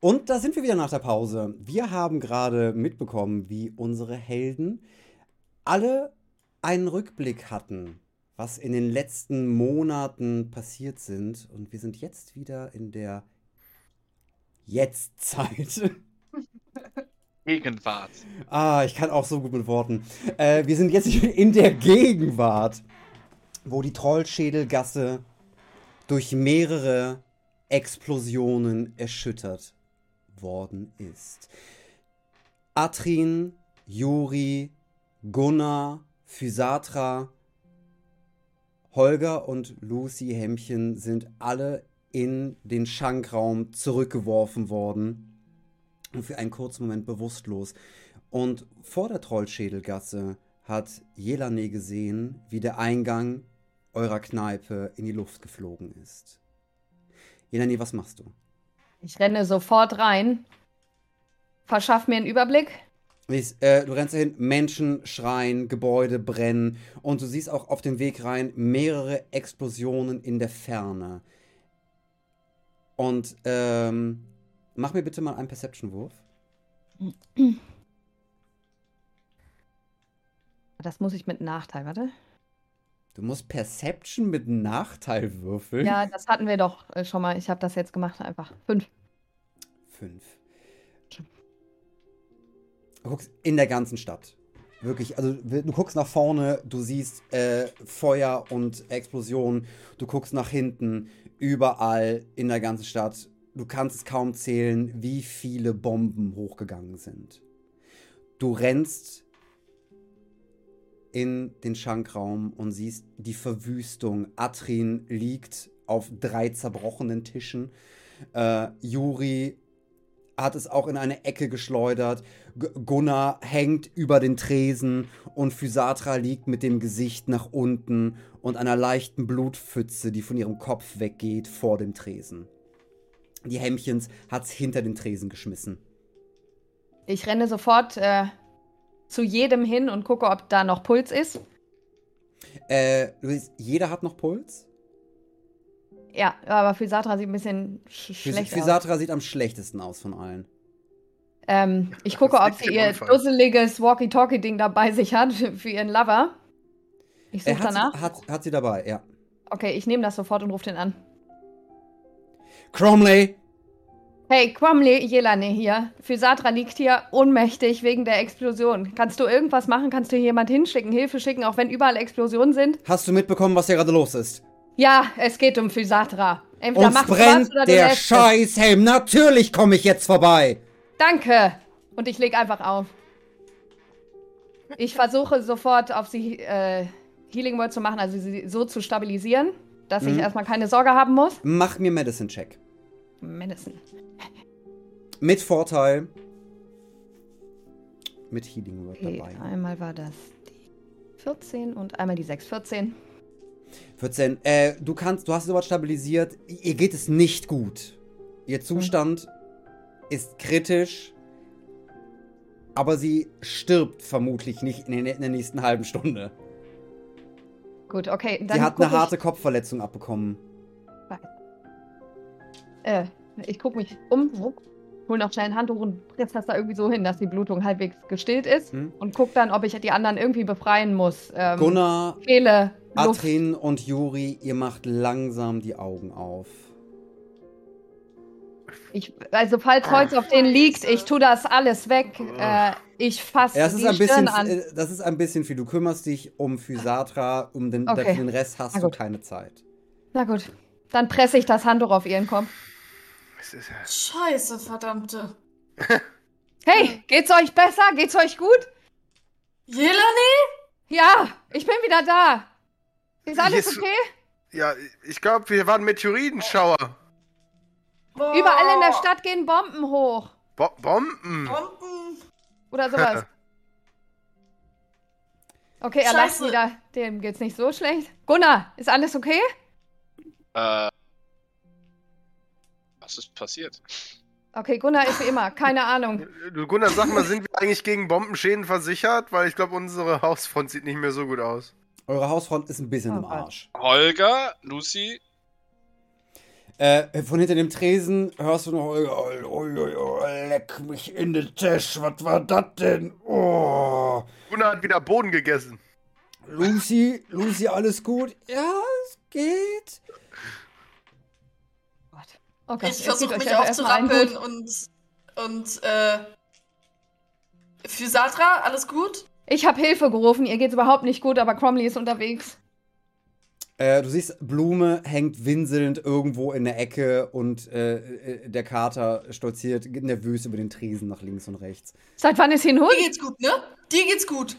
Und da sind wir wieder nach der Pause. Wir haben gerade mitbekommen, wie unsere Helden alle einen Rückblick hatten, was in den letzten Monaten passiert sind. Und wir sind jetzt wieder in der Jetztzeit. Gegenwart. Ah, ich kann auch so gut mit Worten. Äh, wir sind jetzt in der Gegenwart, wo die Trollschädelgasse durch mehrere Explosionen erschüttert worden ist. Atrin, Juri, Gunnar, Physatra, Holger und Lucy Hemmchen sind alle in den Schankraum zurückgeworfen worden und für einen kurzen Moment bewusstlos. Und vor der Trollschädelgasse hat Jelane gesehen, wie der Eingang eurer Kneipe in die Luft geflogen ist. Jelane, was machst du? Ich renne sofort rein. Verschaff mir einen Überblick. Äh, du rennst dahin, Menschen schreien, Gebäude brennen und du siehst auch auf dem Weg rein mehrere Explosionen in der Ferne. Und ähm, mach mir bitte mal einen Perception-Wurf. Das muss ich mit Nachteil, warte. Du musst Perception mit Nachteil würfeln? Ja, das hatten wir doch äh, schon mal. Ich habe das jetzt gemacht, einfach. Fünf. Fünf. Du guckst in der ganzen Stadt. Wirklich, also du guckst nach vorne, du siehst äh, Feuer und Explosionen, du guckst nach hinten, überall in der ganzen Stadt. Du kannst es kaum zählen, wie viele Bomben hochgegangen sind. Du rennst in den Schankraum und siehst die Verwüstung. Atrin liegt auf drei zerbrochenen Tischen. Äh, Juri hat es auch in eine Ecke geschleudert. Gunnar hängt über den Tresen und Physatra liegt mit dem Gesicht nach unten und einer leichten Blutpfütze, die von ihrem Kopf weggeht, vor dem Tresen. Die Hemmchens hat's hinter den Tresen geschmissen. Ich renne sofort äh, zu jedem hin und gucke, ob da noch Puls ist. Äh, Luis, jeder hat noch Puls? Ja, aber Physatra sieht ein bisschen sch schlecht Physatra aus. sieht am schlechtesten aus von allen. Ähm, ich gucke, ob sie ihr dusseliges Walkie-Talkie-Ding da bei sich hat für ihren Lover. Ich suche danach. Sie, hat, hat sie dabei, ja. Okay, ich nehme das sofort und rufe den an. Cromley! Hey, Cromley, Jelane hier. Physatra liegt hier ohnmächtig wegen der Explosion. Kannst du irgendwas machen? Kannst du hier jemand hinschicken, Hilfe schicken, auch wenn überall Explosionen sind? Hast du mitbekommen, was hier gerade los ist? Ja, es geht um Physatra. Entweder Uns brennt was, der Scheißhelm. Natürlich komme ich jetzt vorbei. Danke. Und ich leg einfach auf. Ich versuche sofort auf sie äh, Healing Word zu machen, also sie so zu stabilisieren, dass mhm. ich erstmal keine Sorge haben muss. Mach mir Medicine Check. Medicine. Mit Vorteil. Mit Healing Word okay, dabei. Einmal war das die 14 und einmal die 6. 14. 14. Äh, du kannst, du hast soweit stabilisiert. Ihr geht es nicht gut. Ihr Zustand mhm. ist kritisch. Aber sie stirbt vermutlich nicht in, der nächsten halben Stunde. Gut, okay. sie hat eine harte Kopfverletzung abbekommen. Äh, ich gucke mich um, hol noch schnell ein Handtuch und presst das da irgendwie so hin, dass die Blutung halbwegs gestillt ist. Hm. Und guck dann, ob ich die anderen irgendwie befreien muss. Ähm, Gunnar, fehle Atrin und Juri, ihr macht langsam die Augen auf. Ich, also falls Holz auf denen liegt, ich tue das alles weg. Äh, ich fasse ja, die ein bisschen, an. Äh, das ist ein bisschen viel. Du kümmerst dich um Physatra, um den, okay. den Rest hast du keine Zeit. Na gut, dann presse ich das Handtuch auf ihren Kopf. Scheiße, verdammte. hey, geht's euch besser? Geht's euch gut? Jelani? Ja, ich bin wieder da. Ist alles ist, okay? Ja, ich glaube, wir waren Meteoritenschauer. Oh. Überall in der Stadt gehen Bomben hoch. Bo Bomben? Bomben. Oder sowas. Okay, er lacht wieder. Dem geht's nicht so schlecht. Gunnar, ist alles okay? Äh. Was ist passiert? Okay, Gunnar ist wie immer, keine Ahnung. Gunnar, sag mal, sind wir eigentlich gegen Bombenschäden versichert? Weil ich glaube, unsere Hausfront sieht nicht mehr so gut aus. Eure Hausfront ist ein bisschen oh, im Arsch. Holger, Lucy. Äh, von hinter dem Tresen hörst du noch, oh, oh, oh, oh, leck mich in den Tisch, was war das denn? Oh. Luna hat wieder Boden gegessen. Lucy, Lucy, alles gut? Ja, es geht. Oh Gott, Ich versuche mich aufzurappeln und. Und, äh. Für Satra, alles gut? Ich habe Hilfe gerufen, ihr geht's überhaupt nicht gut, aber Cromley ist unterwegs. Äh, du siehst, Blume hängt winselnd irgendwo in der Ecke und äh, äh, der Kater stolziert nervös über den Tresen nach links und rechts. Seit wann ist hier ein Hund? Dir geht's gut, ne? Dir geht's gut.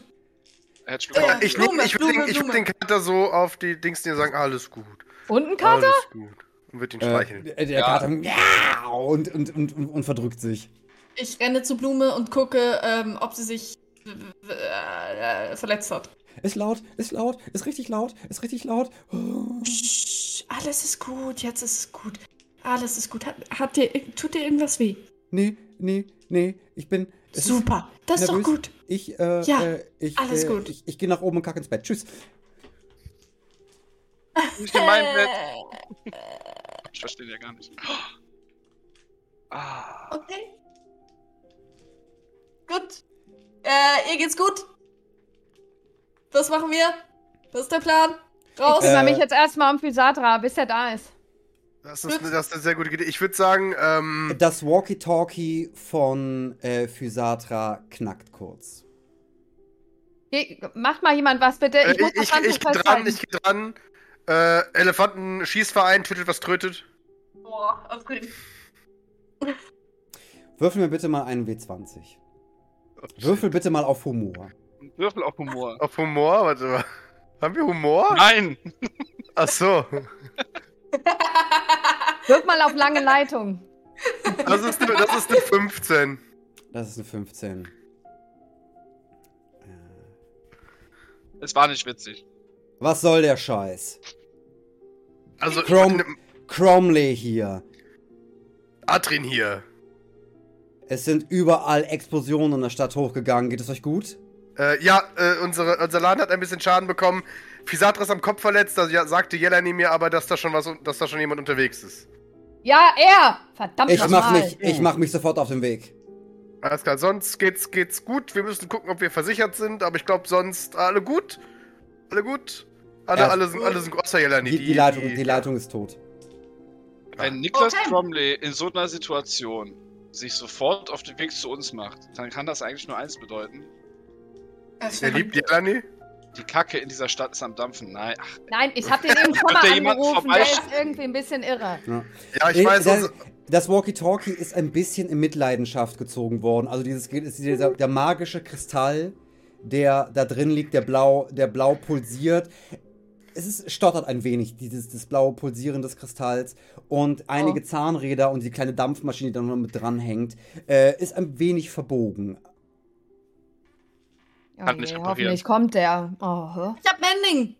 Äh, ich Blume, ich würde Blume, den, ich würd Blume. den Kater so auf die Dings dir sagen, alles gut. Und ein Kater? Alles gut. Und wird ihn streicheln. Äh, der Ja. Kater miau, und, und, und, und, und verdrückt sich. Ich renne zu Blume und gucke, ähm, ob sie sich äh, verletzt hat. Ist laut, ist laut, ist richtig laut, ist richtig laut. Oh. Psst, alles ist gut, jetzt ist es gut. Alles ist gut. Hat, hat dir, tut dir irgendwas weh? Nee, nee, nee, ich bin. Super, das ist doch nervös. gut. Ich, äh, Ja, äh, ich, alles äh, gut. Ich, ich gehe nach oben und kacke ins Bett. Tschüss. Nicht in meinem Bett. Ich verstehe ja gar nicht. Ah. Okay. Gut. Äh, ihr geht's gut? Was machen wir? Was ist der Plan? Raus. Ich kümmere Äh, mich jetzt erstmal um Physatra, bis er da ist. Das ist, eine, das ist eine sehr gute Idee. Ich würde sagen, ähm, Das Walkie-Talkie von äh, Physatra knackt kurz. Geh, macht mal jemand was bitte. äh, Ich muss ich, das ich, ich geh dran, ich geh dran. Äh, Elefanten-Schießverein, tötet was trötet. Boah, aufregend. Würfel mir bitte mal einen W20. Würfel bitte mal auf Humor. Würfel auf Humor. Auf Humor, warte mal. Haben wir Humor? Nein! Ach so. Wirf mal auf lange Leitung. Das ist eine, das ist eine 15. Das ist eine 15. Äh, Es war nicht witzig. Was soll der Scheiß? Also, Chrome- Cromley hier. Adrin hier. Es sind überall Explosionen in der Stadt hochgegangen. Geht es euch gut? Äh, ja, äh, unsere, unser Laden hat ein bisschen Schaden bekommen. Fisatra ist am Kopf verletzt, da ja, sagte Jelani mir aber, dass da schon was, dass da schon jemand unterwegs ist. Ja, er! Verdammt Ich mach, nochmal. mich, ich mach mich sofort auf den Weg. Alles klar, sonst geht's, geht's gut. Wir müssen gucken, ob wir versichert sind, aber ich glaube sonst alle gut. Alle gut. Alle, Ja. alle, sind, alle sind außer Jelani. Die, die, Leitung, die Leitung ist tot. Wenn Niklas Okay. Cromley in so einer Situation sich sofort auf den Weg zu uns macht, dann kann das eigentlich nur eins bedeuten. Er liebt Jelani. Die Kacke in dieser Stadt ist am Dampfen. Nein, ach, Nein, ich hab den eben schon mal angerufen. Der ist irgendwie ein bisschen irre. Ja, ich Nee, weiß. das, unser- das Walkie-Talkie ist ein bisschen in Mitleidenschaft gezogen worden. Also dieses dieser, der magische Kristall, der da drin liegt, der blau, der blau pulsiert. Es ist, stottert ein wenig, dieses das blaue Pulsieren des Kristalls. Und einige Oh. Zahnräder und die kleine Dampfmaschine, die da noch mit dran hängt, äh, ist ein wenig verbogen. Oh Kann nicht je, reparieren. hoffentlich kommt der. Oh? Ich hab Mending.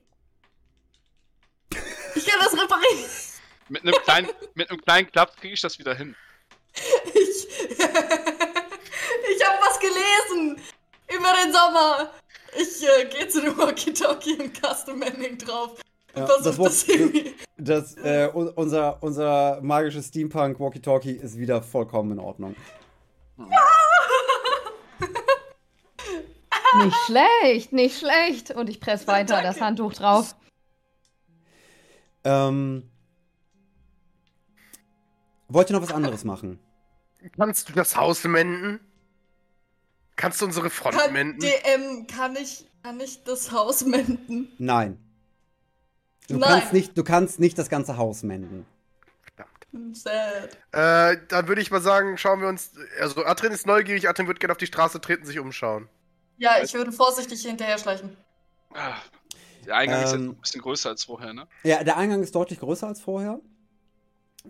Ich kann das reparieren. mit einem kleinen, mit einem kleinen Klapp kriege ich das wieder hin. Ich, ich habe was gelesen über den Sommer. Ich äh, gehe zu dem Walkie-Talkie und caste Mending drauf. Und Ja, versuch das das. Das, äh, un- unser, unser magisches Steampunk Walkie-Talkie ist wieder vollkommen in Ordnung. Nicht schlecht, nicht schlecht. Und ich presse weiter das Handtuch drauf. Ähm, wollt ihr noch was anderes machen? Kannst du das Haus menden? Kannst du unsere Front Kann, menden? DM, kann ich, kann ich das Haus menden? Nein. Du Nein. kannst nicht, du kannst nicht das ganze Haus menden. Hm, Sad. Äh, dann würde ich mal sagen, schauen wir uns. Also, Adrin ist neugierig, Adrin wird gerne auf die Straße treten, sich umschauen. Ja, ich würde vorsichtig hinterher schleichen. Ah, Der Eingang ist jetzt Ähm. ein bisschen größer als vorher, ne? Ja, der Eingang ist deutlich größer als vorher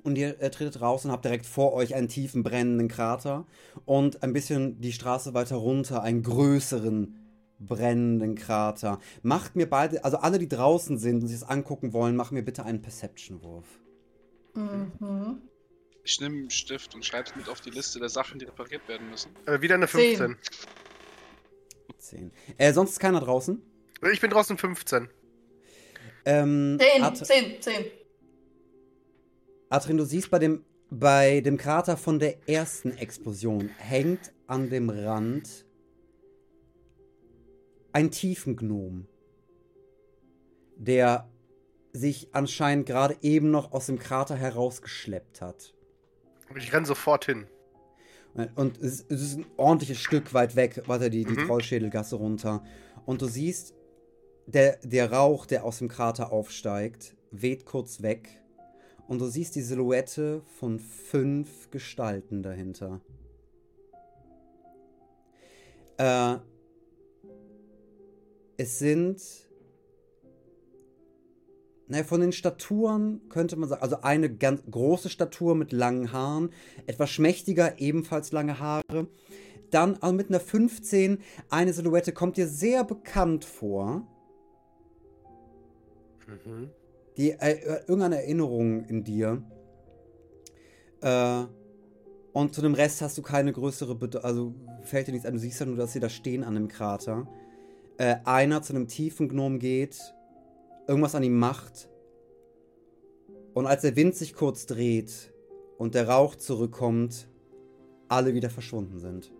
und ihr äh, tretet raus und habt direkt vor euch einen tiefen brennenden Krater und ein bisschen die Straße weiter runter einen größeren brennenden Krater. Macht mir beide, also alle, die draußen sind und sich das angucken wollen, macht mir bitte einen Perception-Wurf. Mhm. Ich nehme einen Stift und schreibe es mit auf die Liste der Sachen, die repariert werden müssen. Äh, wieder eine 15. 10. Äh, sonst ist keiner draußen? Ich bin draußen 15. Ähm, 10, 10, 10. Adrian, du siehst bei dem, bei dem Krater von der ersten Explosion hängt an dem Rand ein Tiefengnom, der sich anscheinend gerade eben noch aus dem Krater herausgeschleppt hat. Ich renne sofort hin. Und es, es ist ein ordentliches Stück weit weg, weiter die, die mhm. Trollschädelgasse runter. Und du siehst, der, der Rauch, der aus dem Krater aufsteigt, weht kurz weg und du siehst die Silhouette von fünf Gestalten dahinter. Äh, es sind. Naja, von den Staturen könnte man sagen, also eine ganz große Statur mit langen Haaren, etwas schmächtiger, ebenfalls lange Haare. Dann also mit einer 15 eine Silhouette kommt dir sehr bekannt vor. Mhm. Die äh, irgendeine Erinnerung in dir. Äh, und zu dem Rest hast du keine größere Bedeutung. Also fällt dir nichts an. Du siehst ja nur, dass sie da stehen an dem Krater. Äh, einer zu einem tiefen Gnom geht, irgendwas an ihm macht. Und als der Wind sich kurz dreht und der Rauch zurückkommt, alle wieder verschwunden sind.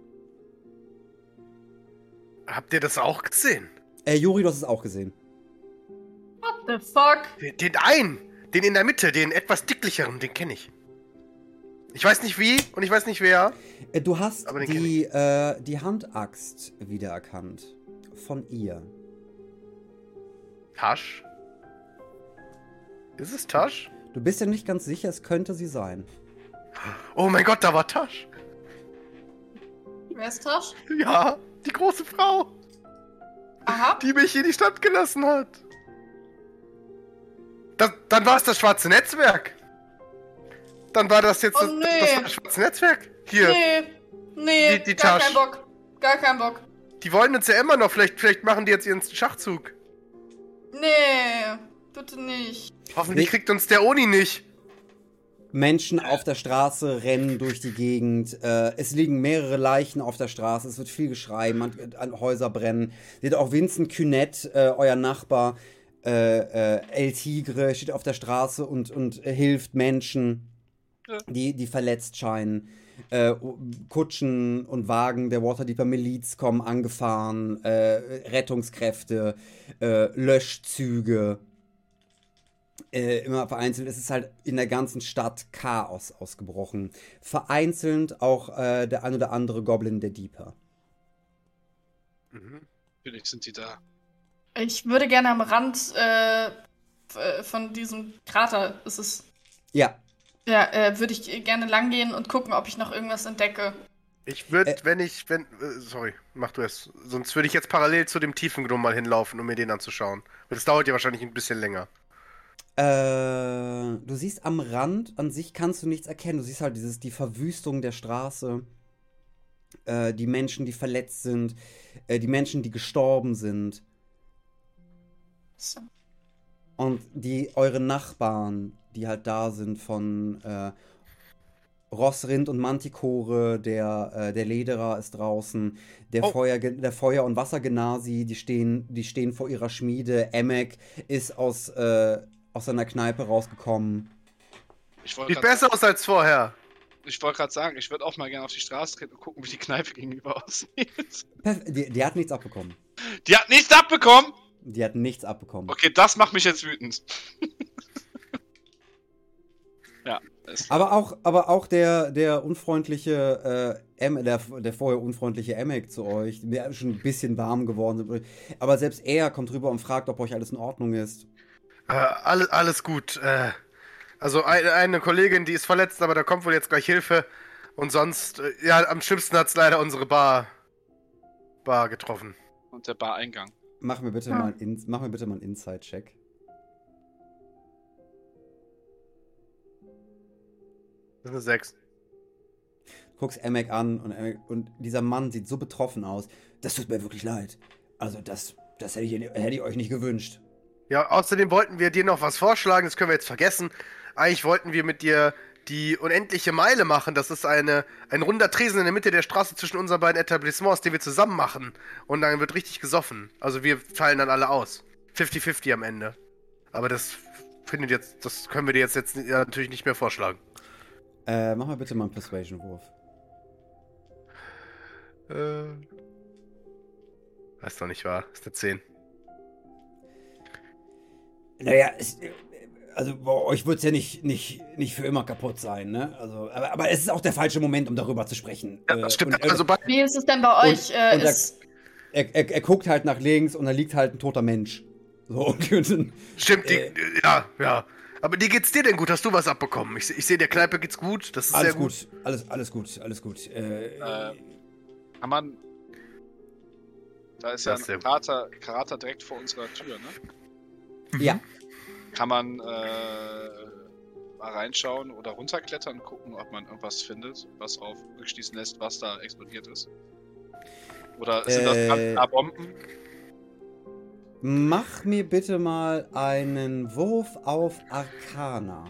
Habt ihr das auch gesehen? Äh, Juri, du hast es auch gesehen. The fuck? Den, den einen, den in der Mitte, den etwas dicklicheren, den kenne ich. Ich weiß nicht wie und ich weiß nicht wer. Äh, du hast die, äh, die Handaxt wiedererkannt. Von ihr. Tasch? Ist es Tasch? Du bist ja nicht ganz sicher, es könnte sie sein. Oh mein Gott, da war Tasch. Wer ist Tasch? Ja, die große Frau, Aha. die mich in die Stadt gelassen hat. Das, dann war es das schwarze Netzwerk. Dann war das jetzt Oh, das, nee. das, war das schwarze Netzwerk. Hier, Nee. Nee, Die- die gar Tasch. kein Bock. Gar kein Bock. die wollen uns ja immer noch. Vielleicht, vielleicht machen die jetzt ihren Schachzug. Nee, bitte nicht. Hoffentlich Nee. kriegt uns der Oni nicht. Menschen auf der Straße rennen durch die Gegend. Äh, es liegen mehrere Leichen auf der Straße. Es wird viel Geschrei. Man, an Häuser brennen. Seht auch Vincent Cunette, äh, euer Nachbar, äh, äh, El Tigre, steht auf der Straße und, und äh, hilft Menschen, die, die verletzt scheinen. Äh, Kutschen und Wagen der Waterdeeper Miliz kommen angefahren. Äh, Rettungskräfte, äh, Löschzüge immer vereinzelt. Es ist halt in der ganzen Stadt Chaos ausgebrochen. Vereinzelt auch der ein oder andere Goblin der Deeper. Mhm. Natürlich sind die da. Ich würde gerne am Rand äh, f- von diesem Krater, ist es. Ja, Ja, äh, würde ich gerne langgehen und gucken, ob ich noch irgendwas entdecke. Ich würde, Äh. wenn ich, wenn, äh, sorry, mach du es. Sonst würde ich jetzt parallel zu dem tiefen Gnome mal hinlaufen, um mir den anzuschauen. Das dauert ja wahrscheinlich ein bisschen länger. Äh, du siehst am Rand an sich kannst du nichts erkennen. Du siehst halt dieses, die Verwüstung der Straße, äh, die Menschen, die verletzt sind, äh, die Menschen, die gestorben sind So. und die eure Nachbarn, die halt da sind von äh, Rossrind und Mantikore, der, äh, der Lederer ist draußen, der, Oh. Feuer, der Feuer- und Wassergenasi, die stehen, die stehen vor ihrer Schmiede. Emek ist aus, äh, aus seiner Kneipe rausgekommen. Ich wollte Sieht besser aus als vorher. ich wollte gerade sagen, ich würde auch mal gerne auf die Straße treten und gucken, wie die Kneipe gegenüber aussieht. Die, die hat nichts abbekommen. Die hat nichts abbekommen! Die hat nichts abbekommen. Okay, das macht mich jetzt wütend. ja, Aber auch, aber auch der, der unfreundliche, äh, em, der, der vorher unfreundliche Emek zu euch, der ist schon ein bisschen warm geworden. Aber selbst er kommt rüber und fragt, ob euch alles in Ordnung ist. Äh, alles, alles gut. Äh, also eine, eine Kollegin, die ist verletzt, aber da kommt wohl jetzt gleich Hilfe. Und sonst, äh, ja, am schlimmsten hat's leider unsere Bar, Bar getroffen. und der Bareingang. Mach mir bitte Ja. mal einen In- mach mir bitte mal einen Inside-Check. Das ist eine 6. guckst Emek an und, Emek, und dieser Mann sieht so betroffen aus. Das tut mir wirklich leid. Also das, das hätte, ich, hätte ich euch nicht gewünscht. Ja, außerdem wollten wir dir noch was vorschlagen, das können wir jetzt vergessen. Eigentlich wollten wir mit dir die unendliche Meile machen. Das ist eine, ein runder Tresen in der Mitte der Straße zwischen unseren beiden Etablissements, den wir zusammen machen. Und dann wird richtig gesoffen. Also wir fallen dann alle aus. 50-50 am Ende. Aber das findet jetzt, das können wir dir jetzt, jetzt natürlich nicht mehr vorschlagen. Äh, mach mal bitte mal einen Persuasion-Wurf. Äh, weiß doch nicht wahr. Ist eine 10. Naja, es, also bei euch wird es ja nicht, nicht, nicht für immer kaputt sein, ne? Also, aber, aber es ist auch der falsche Moment, um darüber zu sprechen. Ja, das Äh, stimmt. und, äh, also bei, Wie ist es denn bei Und- euch? äh, und da- ist, er, er, er guckt halt nach links und da liegt halt ein toter Mensch. So, und stimmt, die, äh, ja, ja. Aber wie geht's dir denn gut? Hast du was abbekommen? Ich, ich sehe, der Kneipe geht's gut. Das ist alles sehr gut. gut. Alles, alles gut, alles gut. Äh, Äh, Kann man. Da ist ja Das ist sehr ein. Krater, Krater direkt vor unserer Tür, ne? ja. Kann man äh, mal reinschauen oder runterklettern und gucken, ob man irgendwas findet, was auf rückschließen lässt, was da explodiert ist? Oder sind das Äh, klar Bomben? Mach mir bitte mal einen Wurf auf Arcana.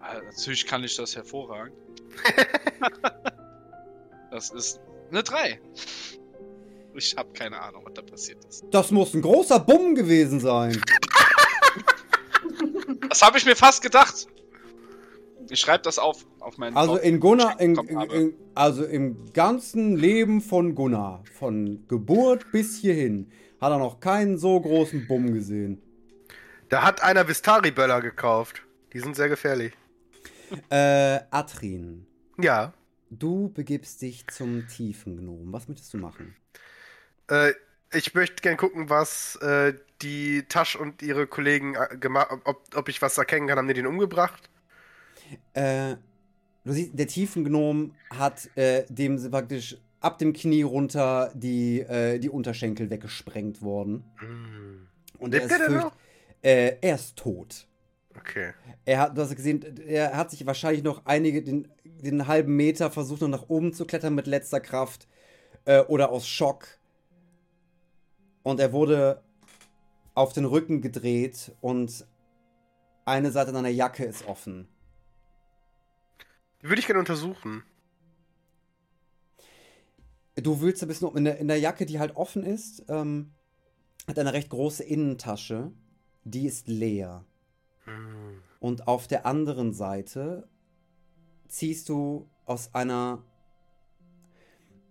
Ah, natürlich kann ich das hervorragend. das ist eine 3. Ich habe keine Ahnung, was da passiert ist. Das muss ein großer Bumm gewesen sein. Das habe ich mir fast gedacht. Ich schreibe das auf, auf meinen Also Blog, in Gunnar, in, in, also im ganzen Leben von Gunnar, von Geburt bis hierhin, hat er noch keinen so großen Bumm gesehen. Da hat einer Vistari-Böller gekauft. Die sind sehr gefährlich. Äh, Atrin, Ja. du begibst dich zum tiefen Gnom. Was möchtest du machen? Äh, ich möchte gern gucken, was äh, die Tasch und ihre Kollegen äh, gemacht ob, ob ich was erkennen kann. Haben die den umgebracht? Äh, du siehst, der tiefen Gnom hat äh, dem praktisch ab dem Knie runter die, äh, die Unterschenkel weggesprengt worden. Hm. Und Lebt er ist der fürcht-? Äh, er ist tot. Okay. Er hat, du hast gesehen, er hat sich wahrscheinlich noch einige, den, den halben Meter versucht, noch nach oben zu klettern mit letzter Kraft äh, oder aus Schock. Und er wurde auf den Rücken gedreht und eine Seite seiner Jacke ist offen. Die würde ich gerne untersuchen. Du wühlst ein bisschen um. In der, in der Jacke, die halt offen ist, ähm, hat eine recht große Innentasche. Die ist leer. Hm. Und auf der anderen Seite ziehst du aus einer.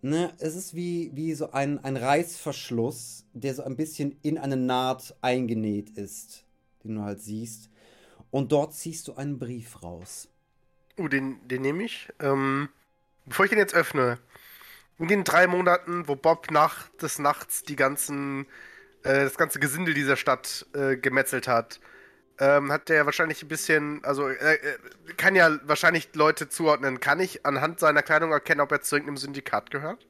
Ne, es ist wie, wie so ein, ein Reißverschluss, der so ein bisschen in eine Naht eingenäht ist, den du halt siehst. Und dort ziehst du einen Brief raus. Uh, den, den nehme ich. Ähm, bevor ich den jetzt öffne, in den drei Monaten, wo Bob nach des Nachts die ganzen, äh, das ganze Gesindel dieser Stadt äh, gemetzelt hat, ähm, hat der wahrscheinlich ein bisschen, also äh, äh, kann ja wahrscheinlich Leute zuordnen. Kann ich anhand seiner Kleidung erkennen, ob er zu irgendeinem Syndikat gehört?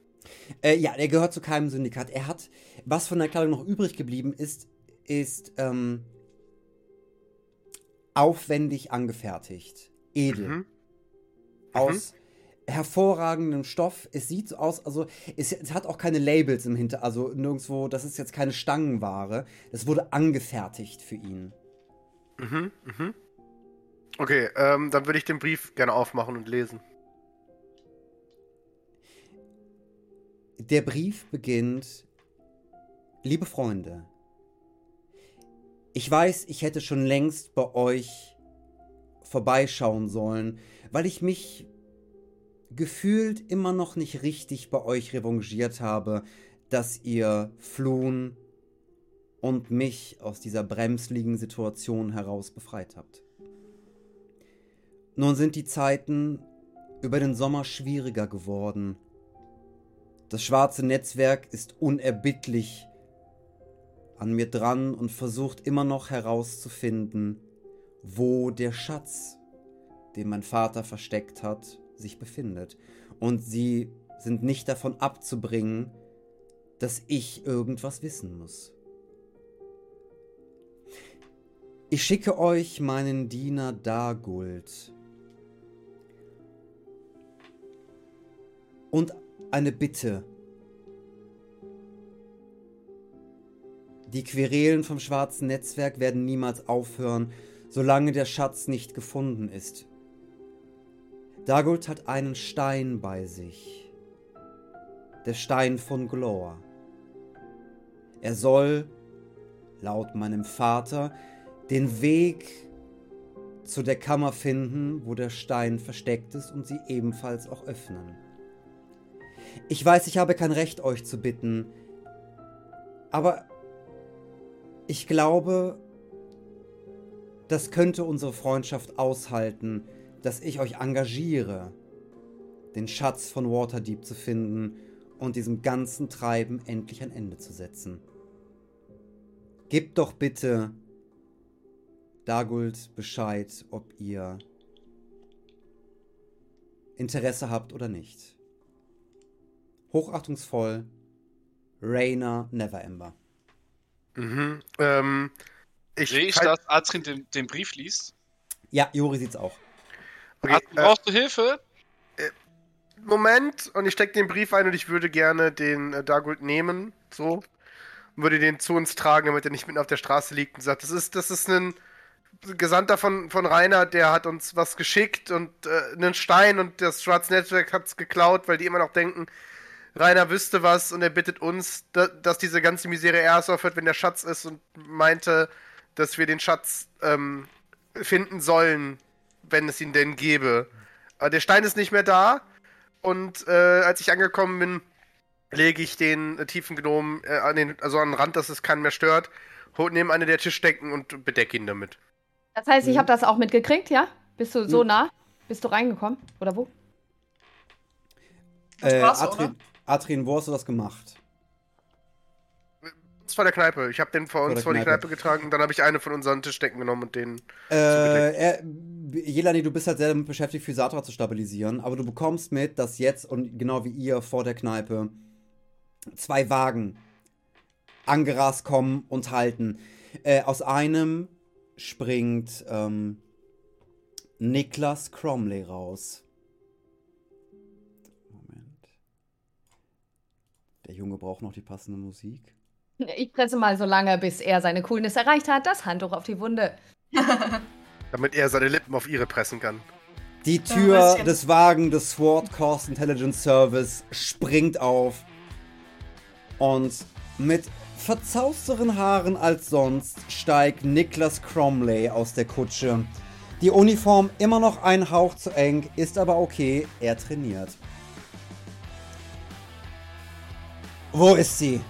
Äh, ja, er gehört zu keinem Syndikat. Er hat, was von der Kleidung noch übrig geblieben ist, ist ähm, aufwendig angefertigt. Edel. Mhm. Aus hervorragendem Stoff. Es sieht so aus, also es, es hat auch keine Labels im Hinter, also nirgendwo, das ist jetzt keine Stangenware. Das wurde angefertigt für ihn. Mhm, mhm. Okay, ähm, dann würde ich den Brief gerne aufmachen und lesen. Der Brief beginnt, liebe Freunde, ich weiß, ich hätte schon längst bei euch vorbeischauen sollen, weil ich mich gefühlt immer noch nicht richtig bei euch revanchiert habe, dass ihr Flohen und mich aus dieser bremsligen Situation heraus befreit habt. Nun sind die Zeiten über den Sommer schwieriger geworden. Das schwarze Netzwerk ist unerbittlich an mir dran und versucht immer noch herauszufinden, wo der Schatz, den mein Vater versteckt hat, sich befindet. Und sie sind nicht davon abzubringen, dass ich irgendwas wissen muss. Ich schicke euch meinen Diener Dagult. Und eine Bitte. Die Querelen vom schwarzen Netzwerk werden niemals aufhören, solange der Schatz nicht gefunden ist. Dagult hat einen Stein bei sich. Der Stein von Glor. Er soll, laut meinem Vater, den Weg zu der Kammer finden, wo der Stein versteckt ist und sie ebenfalls auch öffnen. Ich weiß, ich habe kein Recht, euch zu bitten, aber ich glaube, das könnte unsere Freundschaft aushalten, dass ich euch engagiere, den Schatz von Waterdeep zu finden und diesem ganzen Treiben endlich ein Ende zu setzen. Gebt doch bitte Dagult Bescheid, ob ihr Interesse habt oder nicht. Hochachtungsvoll, Rainer Neverember. Mhm. Ähm, ich Sehe ich, dass Adrin den, den Brief liest? Ja, Juri sieht's auch. Okay, Adrin, äh, brauchst du Hilfe? Moment, und ich stecke den Brief ein und ich würde gerne den äh, Dagult nehmen, so. Und würde den zu uns tragen, damit er nicht mitten auf der Straße liegt und sagt, das ist, das ist ein Gesandter von, von Rainer, der hat uns was geschickt und äh, einen Stein und das Schwarze Netzwerk hat's geklaut, weil die immer noch denken, Rainer wüsste was und er bittet uns, da, dass diese ganze Misere erst aufhört, wenn der Schatz ist und meinte, dass wir den Schatz ähm, finden sollen, wenn es ihn denn gäbe. Aber der Stein ist nicht mehr da und äh, als ich angekommen bin, lege ich den äh, tiefen Gnom äh, an den, also an den Rand, dass es keinen mehr stört, nehme eine der Tischdecken und bedecke ihn damit. Das heißt, ich Mhm. habe das auch mitgekriegt, ja? Bist du so Mhm. nah? Bist du reingekommen? Oder wo? Das Äh, oder? Adrin, wo hast du das gemacht? Das war der Kneipe. Ich habe den vor uns vor die Kneipe. Getragen und dann habe ich eine von unseren Tischdecken genommen und den. Äh, er, Jelani, du bist halt sehr damit beschäftigt, Physatra zu stabilisieren, aber du bekommst mit, dass jetzt und genau wie ihr vor der Kneipe zwei Wagen angerast kommen und halten. Äh, aus einem springt ähm, Niklas Cromley raus. Moment. Der Junge braucht noch die passende Musik. Ich presse mal so lange, bis er seine Coolness erreicht hat, das Handtuch auf die Wunde. Damit er seine Lippen auf ihre pressen kann. Die Ja, Tür bisschen. des Wagen des Sword Coast Intelligence Service springt auf und mit verzausteren Haaren als sonst steigt Niklas Cromley aus der Kutsche. Die Uniform immer noch ein Hauch zu eng, ist aber okay, er trainiert. Wo ist sie?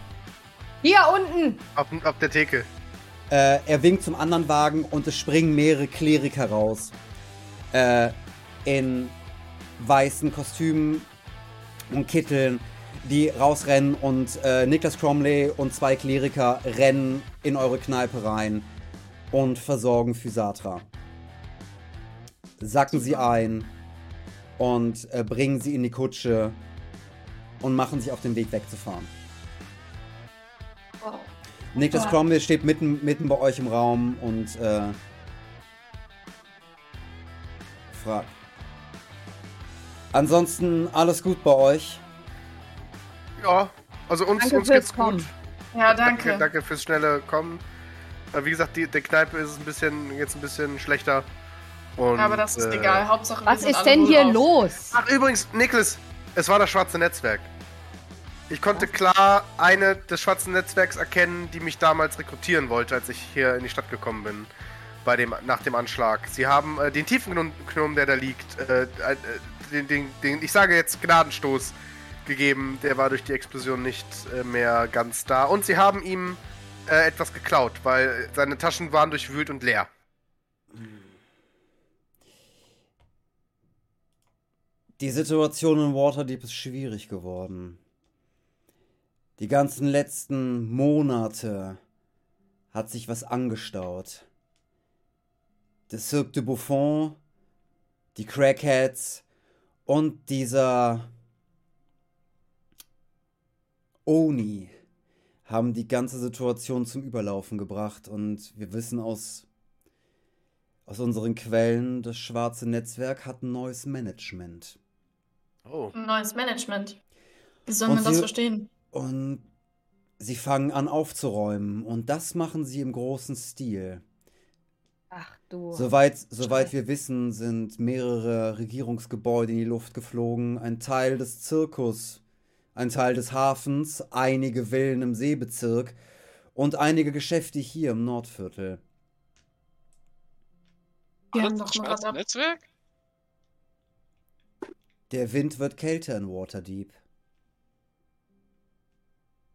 Hier unten! Auf, auf der Theke. Äh, er winkt zum anderen Wagen und es springen mehrere Kleriker raus. Äh, in weißen Kostümen und Kitteln, die rausrennen und äh, Niklas Cromley und zwei Kleriker rennen in eure Kneipe rein und versorgen Physatra. Sacken sie ein und äh, bringen sie in die Kutsche und machen sich auf den Weg wegzufahren. Wow. Niklas Ja. Cromwell steht mitten, mitten bei euch im Raum und äh, fragt. Ansonsten alles gut bei euch? Ja, also uns, Danke uns geht's gut. Kommen. Ja, Danke, danke. danke fürs schnelle Kommen. Äh, Wie gesagt, die, der Kneipe ist ein bisschen, jetzt ein bisschen schlechter. Und, Aber das ist äh, egal. Hauptsache, Was ist denn hier wohlauf. los? Ach, übrigens, Niklas, es war das schwarze Netzwerk. Ich konnte klar eine des schwarzen Netzwerks erkennen, die mich damals rekrutieren wollte, als ich hier in die Stadt gekommen bin. Bei dem, nach dem Anschlag. Sie haben äh, den tiefen Gnom, Gnom, der da liegt, äh, äh, den, den, den, ich sage jetzt Gnadenstoß gegeben. Der war durch die Explosion nicht äh, mehr ganz da. Und sie haben ihm äh, etwas geklaut, weil seine Taschen waren durchwühlt und leer. Die Situation in Waterdeep ist schwierig geworden. Die ganzen letzten Monate hat sich was angestaut. Der Cirque de Buffon, die Crackheads und dieser Oni haben die ganze Situation zum Überlaufen gebracht und wir wissen aus aus unseren Quellen, das schwarze Netzwerk hat ein neues Management. Oh. Ein neues Management. Wie soll Und man das sie- verstehen? Und sie fangen an aufzuräumen. Und das machen sie im großen Stil. Ach du. Soweit, soweit wir wissen, sind mehrere Regierungsgebäude in die Luft geflogen. Ein Teil des Zirkus, ein Teil des Hafens, einige Villen im Seebezirk und einige Geschäfte hier im Nordviertel. Wir haben doch ein schwarzes Rad ab. Netzwerk? Der Wind wird kälter in Waterdeep.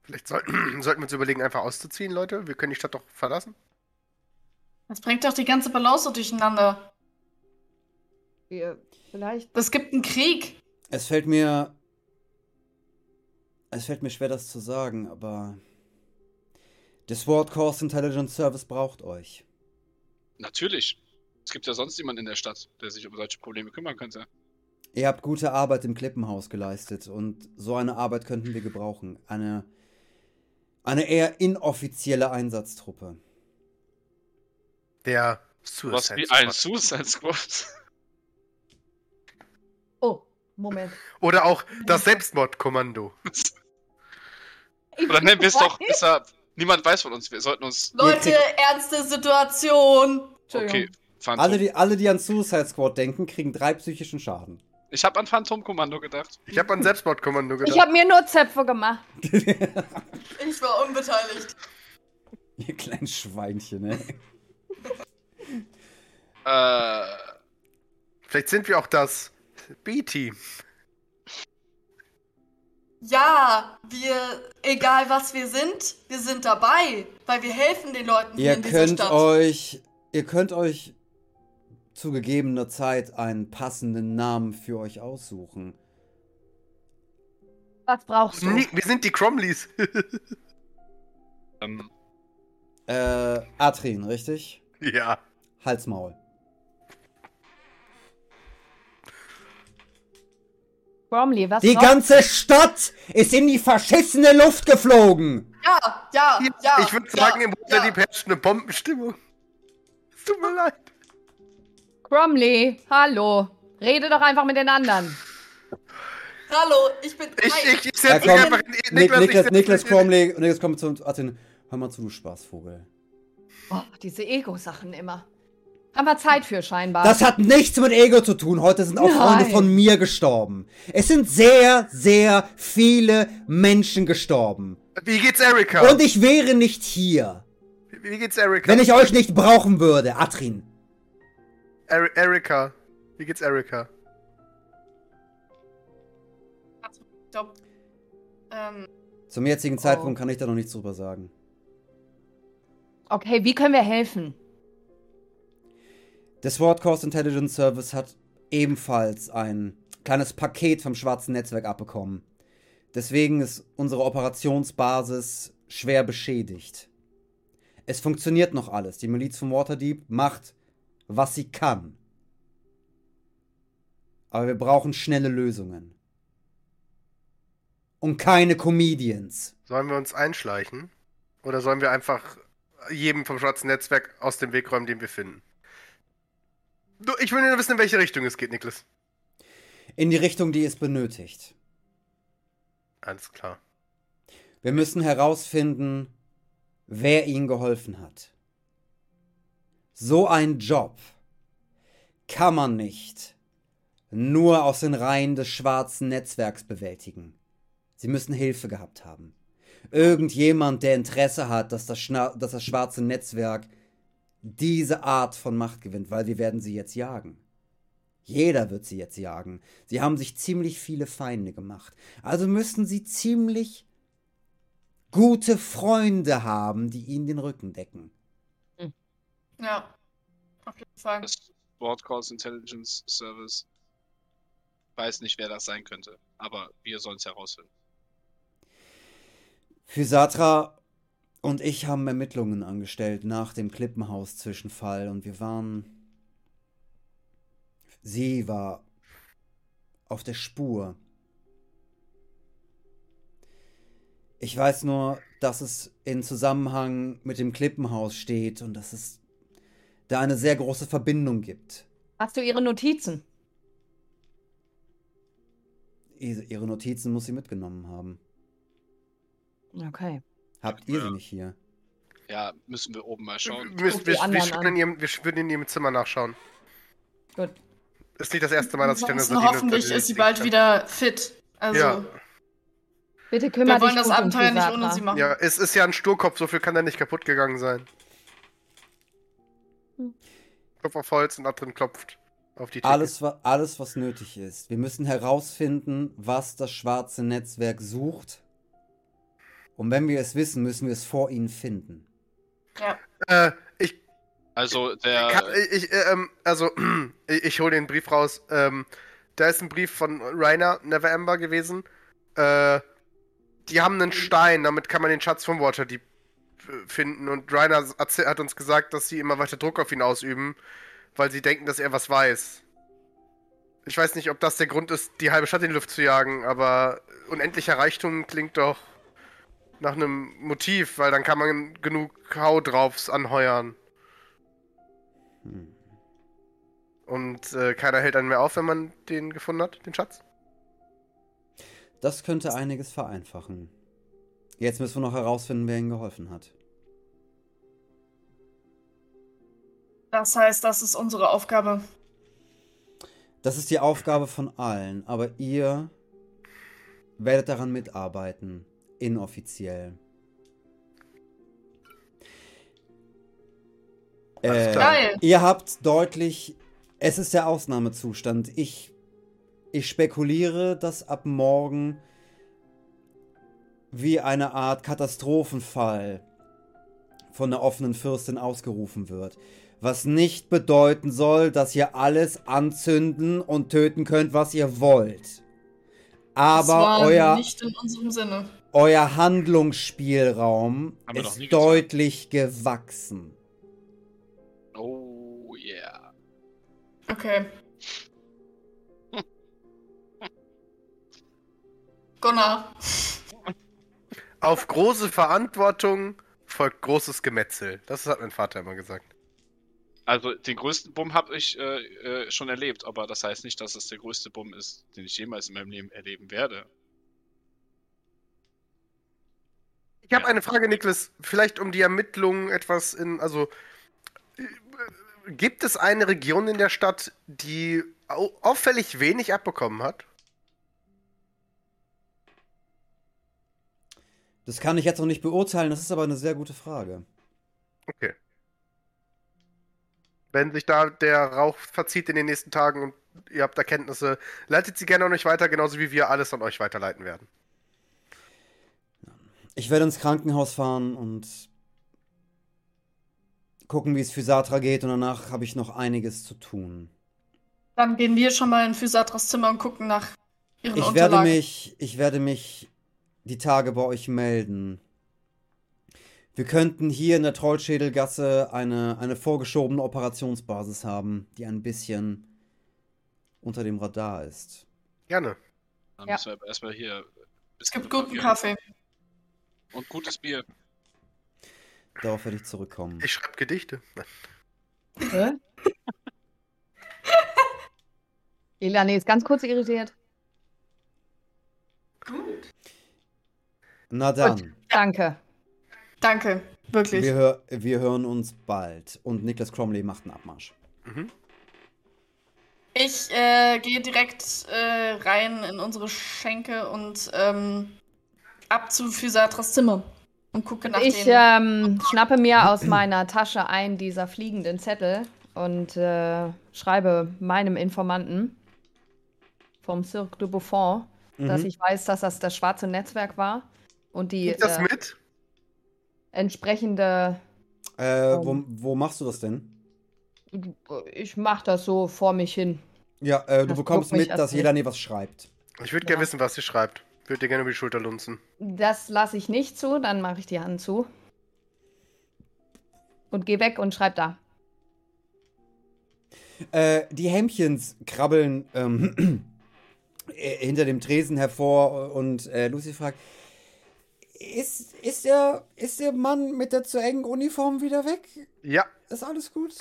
Vielleicht sollten, sollten wir uns überlegen, einfach auszuziehen, Leute. Wir können die Stadt doch verlassen. Das bringt doch die ganze Balance so durcheinander. Wir, vielleicht. Es gibt einen Krieg. Es fällt mir. Es fällt mir schwer, das zu sagen, aber. Der Sword Coast Intelligence Service braucht euch. Natürlich. Es gibt ja sonst niemanden in der Stadt, der sich um solche Probleme kümmern könnte. Ihr habt gute Arbeit im Klippenhaus geleistet und so eine Arbeit könnten wir gebrauchen. Eine. Eine eher inoffizielle Einsatztruppe. Der Was Suicide wie ein. Suicide Squad. Oh, Moment. Oder auch das Selbstmordkommando. Oder nennen wir es doch besser. Niemand weiß von uns. Wir sollten uns. Leute, ernste Situation. Entschuldigung. Okay, Phantom. Alle die, alle, die an Suicide Squad denken, kriegen drei psychischen Schaden. Ich habe an Phantom-Kommando gedacht. Ich habe an Selbstmordkommando Ich gedacht. habe mir nur Zöpfe gemacht. Ich war unbeteiligt. Ihr kleinen Schweinchen, ey. Äh, Vielleicht sind wir auch das B-Team. Ja, wir, egal was wir sind, wir sind dabei, weil wir helfen den Leuten hier Ihr in dieser könnt Stadt. euch. Ihr könnt euch zu gegebener Zeit einen passenden Namen für euch aussuchen. Was brauchst du? Wir sind die Cromleys. ähm, Äh, Atrin, richtig? ja. Halsmaul. Bromley, was Die brauchst ganze Stadt ist in die verschissene Luft geflogen. Ja, ja, ja. ich würde sagen, ja, im ja. Waterdeep herrscht eine Bombenstimmung. Es tut mir leid. Bromley, hallo. Rede doch einfach mit den anderen. Hallo, ich bin. Ich, ich, ich Ja, setze mich einfach in. Nik Niklas, ich Niklas, setz Niklas Cromley, und jetzt kommt zu Atrin. Hör mal zu, du Spaßvogel. Oh, diese Ego-Sachen immer. Haben wir Zeit für scheinbar. Das hat nichts mit Ego zu tun. Heute sind auch Nein. Freunde von mir gestorben. Es sind sehr, sehr viele Menschen gestorben. Wie geht's Erika? Und ich wäre nicht hier, Wie geht's Erika? wenn ich euch nicht brauchen würde, Atrin. Er Erika. Wie geht's Erika? Stopp. Ähm, Zum jetzigen Oh. Zeitpunkt kann ich da noch nichts drüber sagen. okay, wie können wir helfen? Der Sword Coast Intelligence Service hat ebenfalls ein kleines Paket vom schwarzen Netzwerk abbekommen. Deswegen ist unsere Operationsbasis schwer beschädigt. Es funktioniert noch alles. Die Miliz von Waterdeep macht, was sie kann. Aber wir brauchen schnelle Lösungen. Und keine Comedians. Sollen wir uns einschleichen? Oder sollen wir einfach jedem vom schwarzen Netzwerk aus dem Weg räumen, den wir finden? Du, ich will nur wissen, in welche Richtung es geht, Niklas. In die Richtung, die es benötigt. Alles klar. Wir müssen herausfinden, wer ihnen geholfen hat. So ein Job kann man nicht nur aus den Reihen des schwarzen Netzwerks bewältigen. Sie müssen Hilfe gehabt haben. Irgendjemand, der Interesse hat, dass das, Schna dass das schwarze Netzwerk diese Art von Macht gewinnt, weil wir werden sie jetzt jagen. Jeder wird sie jetzt jagen. Sie haben sich ziemlich viele Feinde gemacht. Also müssten sie ziemlich gute Freunde haben, die ihnen den Rücken decken. ja. Auf jeden Fall. das Board Calls Intelligence Service weiß nicht, wer das sein könnte. Aber wir sollen es herausfinden. Physatra und ich haben Ermittlungen angestellt nach dem Klippenhaus-Zwischenfall und wir waren. Sie war auf der Spur. Ich weiß nur, dass es in Zusammenhang mit dem Klippenhaus steht und dass es da eine sehr große Verbindung gibt. Hast du ihre Notizen? Ihre ihre Notizen muss sie mitgenommen haben. Okay. Habt ihr sie nicht hier? Ja, müssen wir oben mal schauen. Wir, wir, wir, an. in ihrem, wir würden in ihrem Zimmer nachschauen. Gut. Ist nicht das erste Mal, dass ich dann Sardine hoffentlich ist sie bald kann. wieder fit. Also, Ja. Bitte kümmere wir wollen dich das Abenteuer nicht ohne sie machen. Ja, es ist ja ein Sturkopf, so viel kann da nicht kaputt gegangen sein. Klopf auf Holz und Adrin klopft auf die Theke. Alles, wa- alles, was nötig ist. Wir müssen herausfinden, was das schwarze Netzwerk sucht. Und wenn wir es wissen, müssen wir es vor ihnen finden. Ja. Äh, ich Also der. Kann, ich, äh, ähm, also, ich, ich hole den Brief raus. Ähm, da ist ein Brief von Rainer Never Ember gewesen. Äh, die haben einen Stein, damit kann man den Schatz von Waterdeep äh, finden. Und Rainer hat uns gesagt, dass sie immer weiter Druck auf ihn ausüben, weil sie denken, dass er was weiß. Ich weiß nicht, ob das der Grund ist, die halbe Stadt in die Luft zu jagen, aber unendlicher Reichtum klingt doch nach einem Motiv, weil dann kann man genug Hau draufs anheuern. Hm. Und äh, keiner hält einen mehr auf, wenn man den gefunden hat, den Schatz. Das könnte einiges vereinfachen. Jetzt müssen wir noch herausfinden, wer ihnen geholfen hat. Das heißt, das ist unsere Aufgabe. Das ist die Aufgabe von allen, aber ihr werdet daran mitarbeiten. Inoffiziell. Äh. Geil. Ihr habt deutlich, es ist der Ausnahmezustand. Ich, ich spekuliere, dass ab morgen wie eine Art Katastrophenfall von der offenen Fürstin ausgerufen wird. Was nicht bedeuten soll, dass ihr alles anzünden und töten könnt, was ihr wollt. das Aber war euer, nicht in unserem Sinne. Euer Handlungsspielraum ist deutlich gewachsen. Oh yeah. Okay. Gunnar. Auf große Verantwortung folgt großes Gemetzel. Das hat mein Vater immer gesagt. Also den größten Bumm habe ich äh, äh, schon erlebt, aber das heißt nicht, dass es der größte Bumm ist, den ich jemals in meinem Leben erleben werde. Ich habe eine Frage, Niklas. Vielleicht um die Ermittlungen etwas in. Also. äh, Gibt es eine Region in der Stadt, die au auffällig wenig abbekommen hat? Das kann ich jetzt noch nicht beurteilen, das ist aber eine sehr gute Frage. Okay. Wenn sich da der Rauch verzieht in den nächsten Tagen und ihr habt Erkenntnisse, leitet sie gerne an euch weiter, genauso wie wir alles an euch weiterleiten werden. Ich werde ins Krankenhaus fahren und gucken, wie es Physatra geht und danach habe ich noch einiges zu tun. Dann gehen wir schon mal in Physatras Zimmer und gucken nach ihren Ich Unterlagen. werde mich, ich werde mich die Tage bei euch melden. Wir könnten hier in der Trollschädelgasse eine, eine vorgeschobene Operationsbasis haben, die ein bisschen unter dem Radar ist. Gerne. Dann Ja. müssen wir aber erstmal hier. es gibt guten Kaffee. Und gutes Bier. Darauf werde ich zurückkommen. Ich schreibe Gedichte. Hä? Elane ist ganz kurz irritiert. Gut. Na dann, Danke. Danke. Wirklich. wir, hör, wir hören uns bald. Und Niklas Cromley macht einen Abmarsch. Mhm. Ich äh, gehe direkt äh, rein in unsere Schenke und ähm, ab zu Physatras Zimmer und gucke nach Ich den. ähm, schnappe mir aus meiner Tasche einen dieser fliegenden Zettel und äh, schreibe meinem Informanten vom Cirque de Buffon, dass Mhm. ich weiß, dass das das schwarze Netzwerk war und die Ist das äh, mit? entsprechende. Äh, wo, wo machst du das denn? Ich mach das so vor mich hin. Ja, äh, du Das bekommst mit, dass nicht. Jelani was schreibt. Ich würde Ja. gerne wissen, was ihr schreibt. Würde dir gerne über die Schulter lunzen. Das lasse ich nicht zu, dann mache ich die Hand zu. Und geh weg und schreib da. Äh, die Hämchens krabbeln ähm, äh, hinter dem Tresen hervor und äh, Lucy fragt: ist, ist, der, ist der Mann mit der zu engen Uniform wieder weg? Ja, Ist alles gut?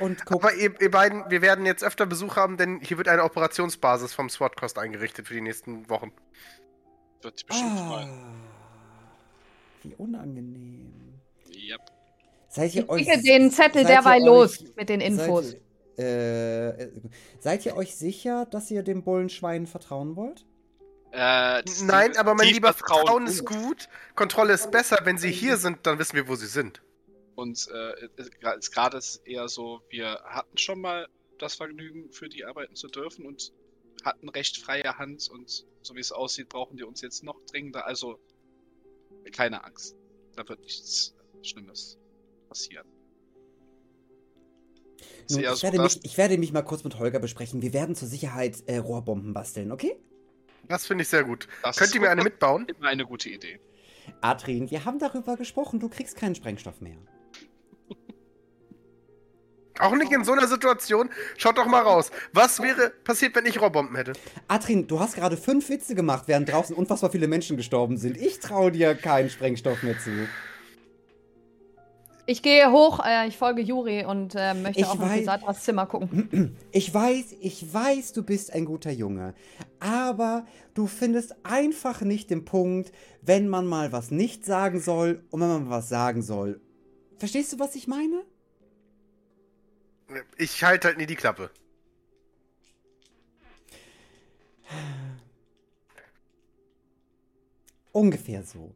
Und guck, aber ihr, ihr beiden, wir werden jetzt öfter Besuch haben, denn hier wird eine Operationsbasis vom SWAT-Cost eingerichtet für die nächsten Wochen. Wird sich bestimmt ah, freuen. wie unangenehm. Yep. Seid ihr Ich euch den Zettel derweil los euch- mit den Infos. Seid, ihr- äh, seid ihr euch sicher, dass ihr dem Bullenschwein vertrauen wollt? Äh, Nein, aber mein lieber Vertrauen Vertrauen ist gut. Kontrolle ist besser. Wenn sie hier sind, dann wissen wir, wo sie sind. Und äh, gerade ist eher so, wir hatten schon mal das Vergnügen, für die arbeiten zu dürfen und hatten recht freie Hand und so wie es aussieht, brauchen die uns jetzt noch dringender. Also keine Angst. Da wird nichts Schlimmes passieren. Nun, ich, werde mich, ich werde mich mal kurz mit Holger besprechen. Wir werden zur Sicherheit äh, Rohrbomben basteln, okay? Das finde ich sehr gut. Das Könnt ihr mir eine mitbauen? immer eine gute Idee. Adrian, wir haben darüber gesprochen. Du kriegst keinen Sprengstoff mehr. Auch nicht in so einer Situation. Schaut doch mal raus. Was wäre passiert, wenn ich Rohrbomben hätte? Adrian, du hast gerade fünf Witze gemacht, während draußen unfassbar viele Menschen gestorben sind. Ich traue dir keinen Sprengstoff mehr zu. Ich gehe hoch, äh, ich folge Juri und äh, möchte Ich auch in weiß- Pisatras Zimmer gucken. Ich weiß, ich weiß, du bist ein guter Junge. Aber du findest einfach nicht den Punkt, wenn man mal was nicht sagen soll und wenn man mal was sagen soll. Verstehst du, was ich meine? Ich halte halt nie die Klappe. Ungefähr so.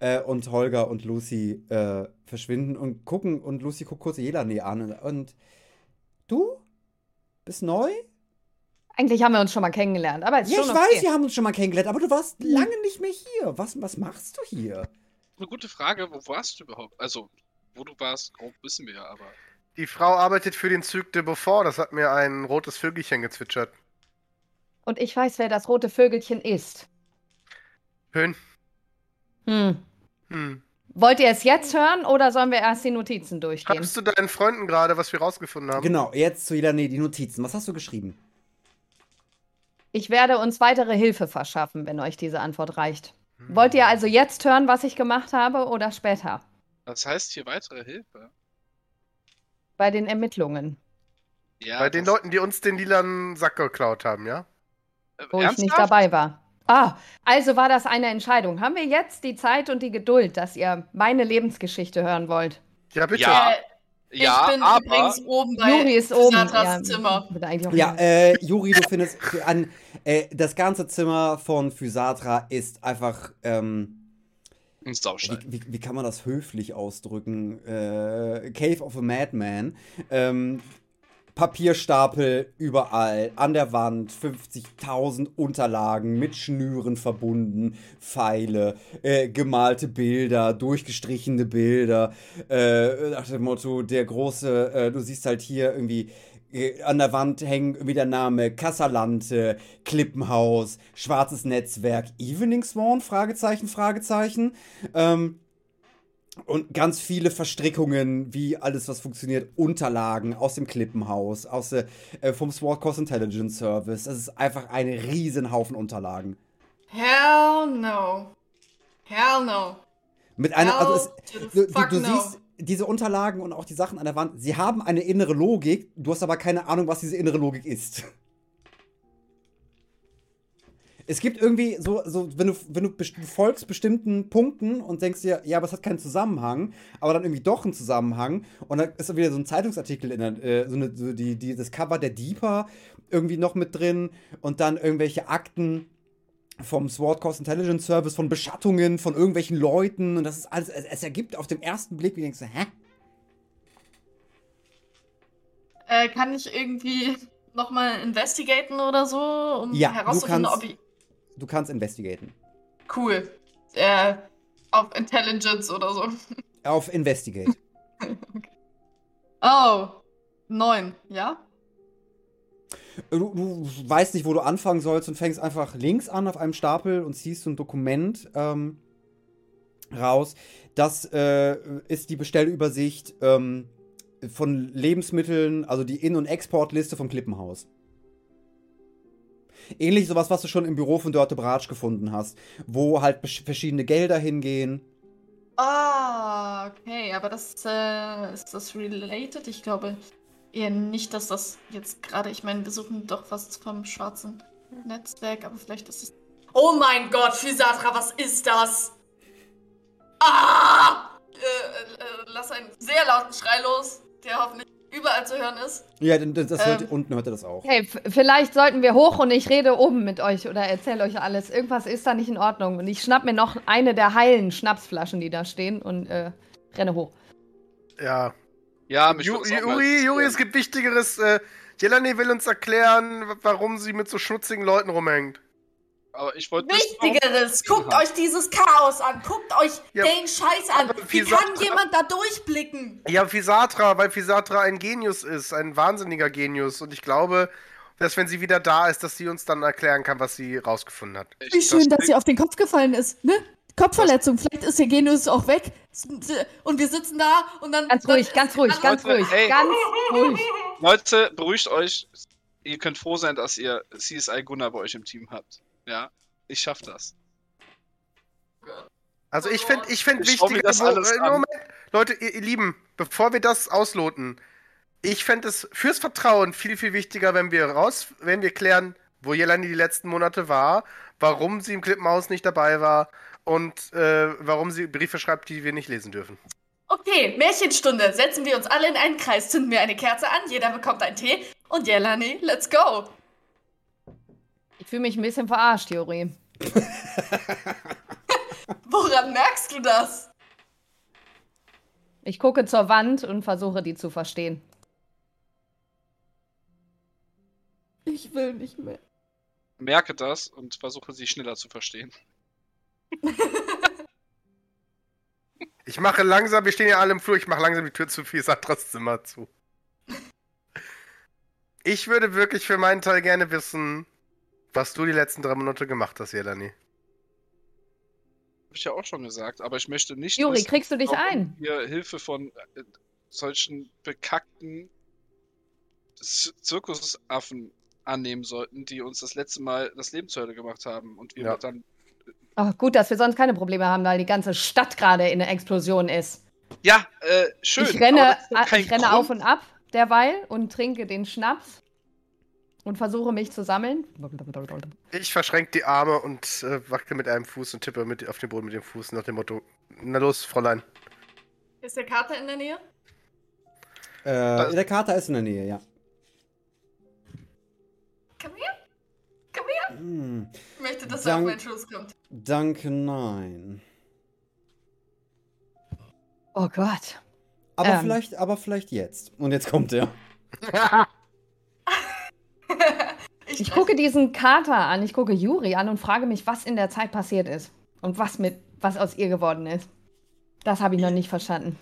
Äh, und Holger und Lucy äh, verschwinden und gucken und Lucy guckt kurz Jelane an und, und du? Bist neu? Eigentlich haben wir uns schon mal kennengelernt, aber ist Ja, ich schon weiß, okay. Hm. wir haben uns schon mal kennengelernt, aber du warst lange nicht mehr hier. Was, was machst du hier? Eine gute Frage, wo warst du überhaupt? Also, wo du warst, grob wissen wir ja, aber. Die Frau arbeitet für den Zug de Beaufort. Das hat mir ein rotes Vögelchen gezwitschert. Und ich weiß, wer das rote Vögelchen ist. Schön. Hm. Hm. Wollt ihr es jetzt hören oder sollen wir erst die Notizen durchgehen? Schreibst du deinen Freunden gerade, was wir rausgefunden haben? Genau, jetzt zu Jelane die Notizen. Was hast du geschrieben? Ich werde uns weitere Hilfe verschaffen, wenn euch diese Antwort reicht. Wollt ihr also jetzt hören, was ich gemacht habe oder später? Das heißt hier weitere Hilfe. Bei den Ermittlungen, Ja, Bei den Leuten, die uns den lilanen Sack geklaut haben, ja? Äh, wo ich nicht ernsthaft? dabei war. Ah, also war das eine Entscheidung. Haben wir jetzt die Zeit und die Geduld, dass ihr meine Lebensgeschichte hören wollt? Ja, bitte. Ja, Äh, ja, ich bin aber übrigens oben bei Juri ist oben. Pisatras Zimmer. Ja, äh, Juri, du findest an, äh, das ganze Zimmer von Physatra ist einfach, ähm, ein wie, wie, wie kann man das höflich ausdrücken? Äh, Cave of a Madman. Ähm, Papierstapel überall, an der Wand, 50.000 Unterlagen mit Schnüren verbunden, Pfeile, äh, gemalte Bilder, durchgestrichene Bilder, äh, nach dem Motto, der große, äh, du siehst halt hier irgendwie an der Wand hängen irgendwie der Name Casalante, Klippenhaus, Schwarzes Netzwerk, Evening Sworn, Fragezeichen, Fragezeichen. Ähm, und ganz viele Verstrickungen, wie alles, was funktioniert, Unterlagen aus dem Klippenhaus, aus der, äh, vom SWAT Coast Intelligence Service. Das ist einfach ein Riesenhaufen Unterlagen. Hell no. Hell no. Mit einer, also es, Hell to the du, du, du no. siehst diese Unterlagen und auch die Sachen an der Wand, sie haben eine innere Logik, du hast aber keine Ahnung, was diese innere Logik ist. Es gibt irgendwie so, so wenn, du, wenn du folgst bestimmten Punkten und denkst dir, ja, aber es hat keinen Zusammenhang, aber dann irgendwie doch einen Zusammenhang und dann ist wieder so ein Zeitungsartikel in der, äh, so, eine, so die, die, das Cover der Deeper irgendwie noch mit drin und dann irgendwelche Akten vom SWAT Coast Intelligence Service, von Beschattungen, von irgendwelchen Leuten und das ist alles, es, es ergibt auf den ersten Blick, wie denkst du, hä? Äh, kann ich irgendwie nochmal investigaten oder so, um Ja, herauszufinden, kannst- ob ich. Du kannst investigaten. Cool. Äh, auf Intelligence oder so. Auf Investigate. Oh. Neun, ja? Du, du weißt nicht, wo du anfangen sollst und fängst einfach links an auf einem Stapel und ziehst so ein Dokument ähm, raus. Das äh, ist die Bestellübersicht ähm, von Lebensmitteln, also die In- und Exportliste vom Klippenhaus. Ähnlich sowas, was du schon im Büro von Dörte Bratsch gefunden hast, wo halt verschiedene Gelder hingehen. Ah, okay, aber das äh, ist das related? Ich glaube eher nicht, dass das jetzt gerade, ich meine, wir suchen doch was vom schwarzen Netzwerk, aber vielleicht ist es. Oh mein Gott, Physatra, was ist das? Ah! Äh, äh, äh, lass einen sehr lauten Schrei los, der hoffentlich überall zu hören ist. Ja, das, das hört, Ähm. unten hört er das auch. Hey, vielleicht sollten wir hoch und ich rede oben mit euch oder erzähle euch alles. Irgendwas ist da nicht in Ordnung. Und ich schnapp mir noch eine der heilen Schnapsflaschen, die da stehen und äh, renne hoch. Ja. Ja, mich Ju Juri, Juri, es gibt Wichtigeres. Äh, Jelani will uns erklären, warum sie mit so schmutzigen Leuten rumhängt. Aber ich wollte Wichtigeres, guckt euch dieses Chaos an, guckt euch Ja, den Scheiß an. Wie Fisatra- kann jemand da durchblicken? Ja, Fisatra, weil Fisatra ein Genius ist, ein wahnsinniger Genius. Und ich glaube, dass wenn sie wieder da ist, dass sie uns dann erklären kann, was sie rausgefunden hat. Wie schön, dass klingt- sie auf den Kopf gefallen ist, ne? Kopfverletzung, vielleicht ist ihr Genius auch weg. Und wir sitzen da und dann. Ganz ruhig, ganz ruhig, alle- ganz Leute, ruhig, ey. ganz ruhig. Leute, beruhigt euch. Ihr könnt froh sein, dass ihr CSI Gunnar bei euch im Team habt. Ja, ich schaff das. Also ich finde ich find Ich schau mir wichtig, das alles. Moment, Leute, ihr, ihr Lieben, bevor wir das ausloten, ich fände es fürs Vertrauen viel, viel wichtiger, wenn wir raus, wenn wir klären, wo Jelani die letzten Monate war, warum sie im Klippenhaus nicht dabei war und äh, warum sie Briefe schreibt, die wir nicht lesen dürfen. Okay, Märchenstunde. Setzen wir uns alle in einen Kreis, zünden wir eine Kerze an, jeder bekommt einen Tee und Jelani, let's go. Ich fühle mich ein bisschen verarscht, Juri. Woran merkst du das? Ich gucke zur Wand und versuche, die zu verstehen. Ich will nicht mehr. Merke das und versuche sie schneller zu verstehen. Ich mache langsam, wir stehen ja alle im Flur, ich mache langsam die Tür zu Fisatras Zimmer zu. Ich würde wirklich für meinen Teil gerne wissen, was du die letzten drei Monate gemacht hast, Jelani. Hab ich ja auch schon gesagt, aber ich möchte nicht. Juri, wissen, kriegst du dich ein? Wir Hilfe von äh, solchen bekackten Zirkusaffen annehmen sollten, die uns das letzte Mal das Leben zur Hölle gemacht haben. Und wir Ja. dann. Oh, gut, dass wir sonst keine Probleme haben, weil die ganze Stadt gerade in der Explosion ist. Ja, äh, schön. ich renne, ich renne Grund. auf und ab derweil und trinke den Schnaps und versuche mich zu sammeln. Ich verschränke die Arme und äh, wackel mit einem Fuß und tippe mit, auf den Boden mit dem Fuß nach dem Motto: Na los, Fräulein. Ist der Kater in der Nähe? Äh, der Kater ist in der Nähe, ja. Hm, Ich möchte, dass er auf Dank- meinen Schoß kommt. danke, nein. Oh Gott. Aber Ähm. vielleicht, aber vielleicht jetzt. Und jetzt kommt er. Ich gucke diesen Kater an, ich gucke Juri an und frage mich, was in der Zeit passiert ist. Und was mit, was aus ihr geworden ist. Das habe ich noch nicht verstanden.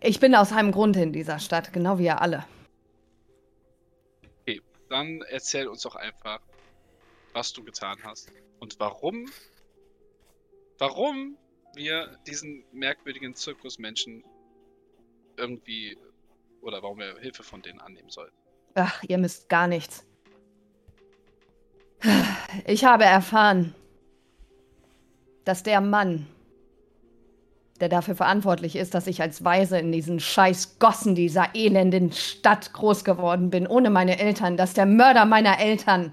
Ich bin aus einem Grund in dieser Stadt, genau wie ihr alle. Dann erzähl uns doch einfach, was du getan hast. Und warum. Warum wir diesen merkwürdigen Zirkusmenschen irgendwie. Oder warum wir Hilfe von denen annehmen sollten. Ach, ihr müsst gar nichts. Ich habe erfahren, dass der Mann, der dafür verantwortlich ist, dass ich als Waise in diesen scheiß Gossen dieser elenden Stadt groß geworden bin, ohne meine Eltern, dass der Mörder meiner Eltern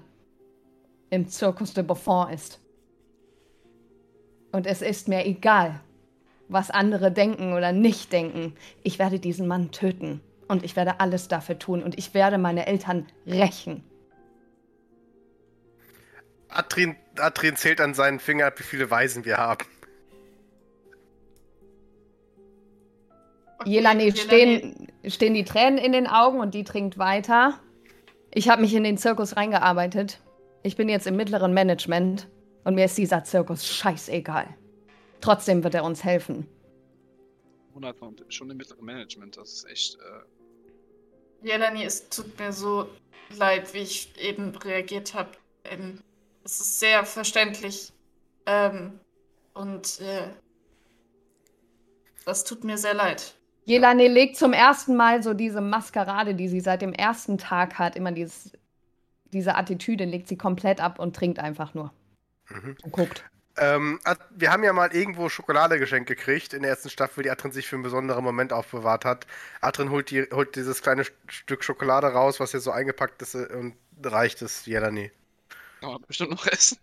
im Circus de Buffon ist. Und es ist mir egal, was andere denken oder nicht denken. Ich werde diesen Mann töten. Und ich werde alles dafür tun. Und ich werde meine Eltern rächen. Adrien, Adrien zählt an seinen Finger ab, wie viele Waisen wir haben. Jelani- stehen, stehen die Tränen in den Augen und die trinkt weiter. Ich habe mich in den Zirkus reingearbeitet. Ich bin jetzt im mittleren Management und mir ist dieser Zirkus scheißegal. Trotzdem wird er uns helfen. 100 und schon im mittleren Management, das ist echt. Äh, Jelani, es tut mir so leid, wie ich eben reagiert habe. Ähm, es ist sehr verständlich. Ähm, und äh, das tut mir sehr leid. Jelane legt zum ersten Mal so diese Maskerade, die sie seit dem ersten Tag hat, immer dieses, diese Attitüde, legt sie komplett ab und trinkt einfach nur. Mhm. Und guckt. Ähm, wir haben ja mal irgendwo Schokolade geschenkt gekriegt in der ersten Staffel, die Adrien sich für einen besonderen Moment aufbewahrt hat. Adrien holt, die, holt dieses kleine St- Stück Schokolade raus, was hier so eingepackt ist äh, und reicht es Jelani. kann man bestimmt noch essen.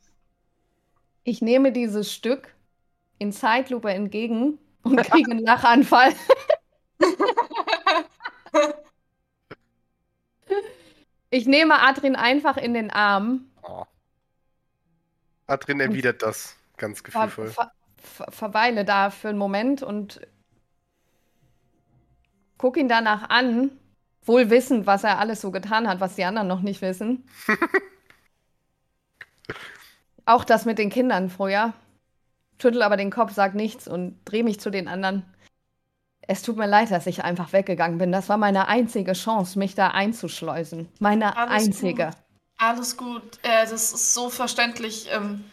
Ich nehme dieses Stück in Zeitlupe entgegen und kriege einen Lachanfall. Ich nehme Adrin einfach in den Arm, Adrien erwidert das ganz gefühlvoll. ver ver verweile da für einen Moment und guck ihn danach an, wohl wissend, was er alles so getan hat, was die anderen noch nicht wissen. Auch das mit den Kindern früher. Schüttel aber den Kopf, sag nichts und dreh mich zu den anderen. Es tut mir leid, dass ich einfach weggegangen bin. Das war meine einzige Chance, mich da einzuschleusen. Meine Alles einzige. Gut. Alles gut. Äh, das ist so verständlich. Ähm,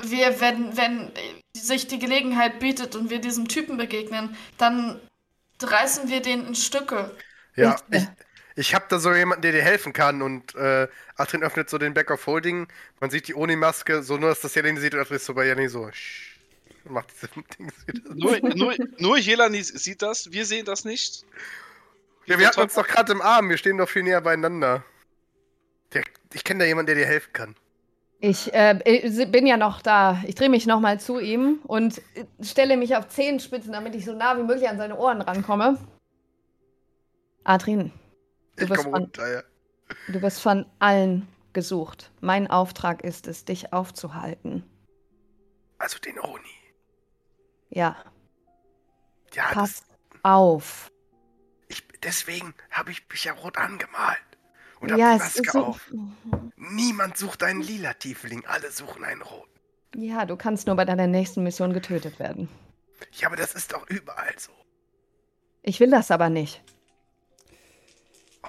wir, wenn, wenn sich die Gelegenheit bietet und wir diesem Typen begegnen, dann reißen wir den in Stücke. Ja, ich, ich habe da so jemanden, der dir helfen kann und äh, Atrin öffnet so den Back of Holding. Man sieht die Oni-Maske, so nur, dass das Jelani sieht und Atrin ist so bei Jelani so. Und macht diese Dings wieder. Nur, nur, nur Jelani sieht das, wir sehen das nicht. Ja, wir hatten uns doch gerade im Arm, wir stehen doch viel näher beieinander. Der, ich kenne da jemanden, der dir helfen kann. Ich äh, bin ja noch da. Ich drehe mich nochmal zu ihm und stelle mich auf Zehenspitzen, damit ich so nah wie möglich an seine Ohren rankomme. Adrian, Du Ich komme von- runter, ja. du wirst von allen gesucht. Mein Auftrag ist es, dich aufzuhalten. Also den Oni. Ja, Ja, das, pass auf. ich, deswegen habe ich mich ja rot angemalt. Und hab Ja, die es ist Maske so. auf. Niemand sucht einen lila Tiefling, alle suchen einen roten. Ja, du kannst nur bei deiner nächsten Mission getötet werden. Ja, aber das ist doch überall so. Ich will das aber nicht.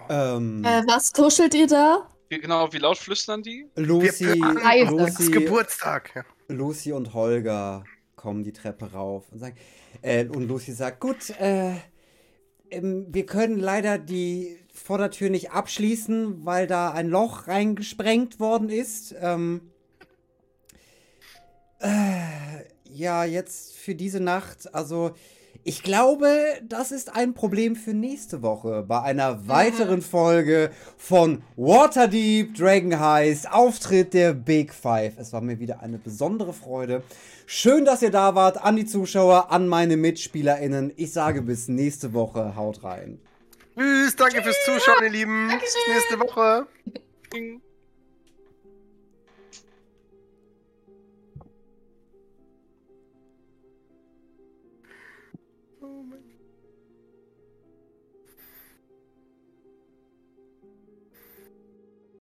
Ähm, Äh, was tuschelt ihr da? Wie, genau, wie laut flüstern die? Lucy, ist Lucy, Geburtstag. Ja. Lucy und Holger kommen die Treppe rauf und sagen, äh, und Lucy sagt, gut, äh, ähm, wir können leider die Vordertür nicht abschließen, weil da ein Loch reingesprengt worden ist. Ähm, äh, ja, jetzt für diese Nacht, also ich glaube, das ist ein Problem für nächste Woche bei einer weiteren Folge von Waterdeep Dragon Heist, Auftritt der Big Five. Es war mir wieder eine besondere Freude. Schön, dass ihr da wart, an die Zuschauer, an meine MitspielerInnen. Ich sage bis nächste Woche. Haut rein. Tschüss, danke fürs Zuschauen, ihr Lieben. Bis nächste Woche.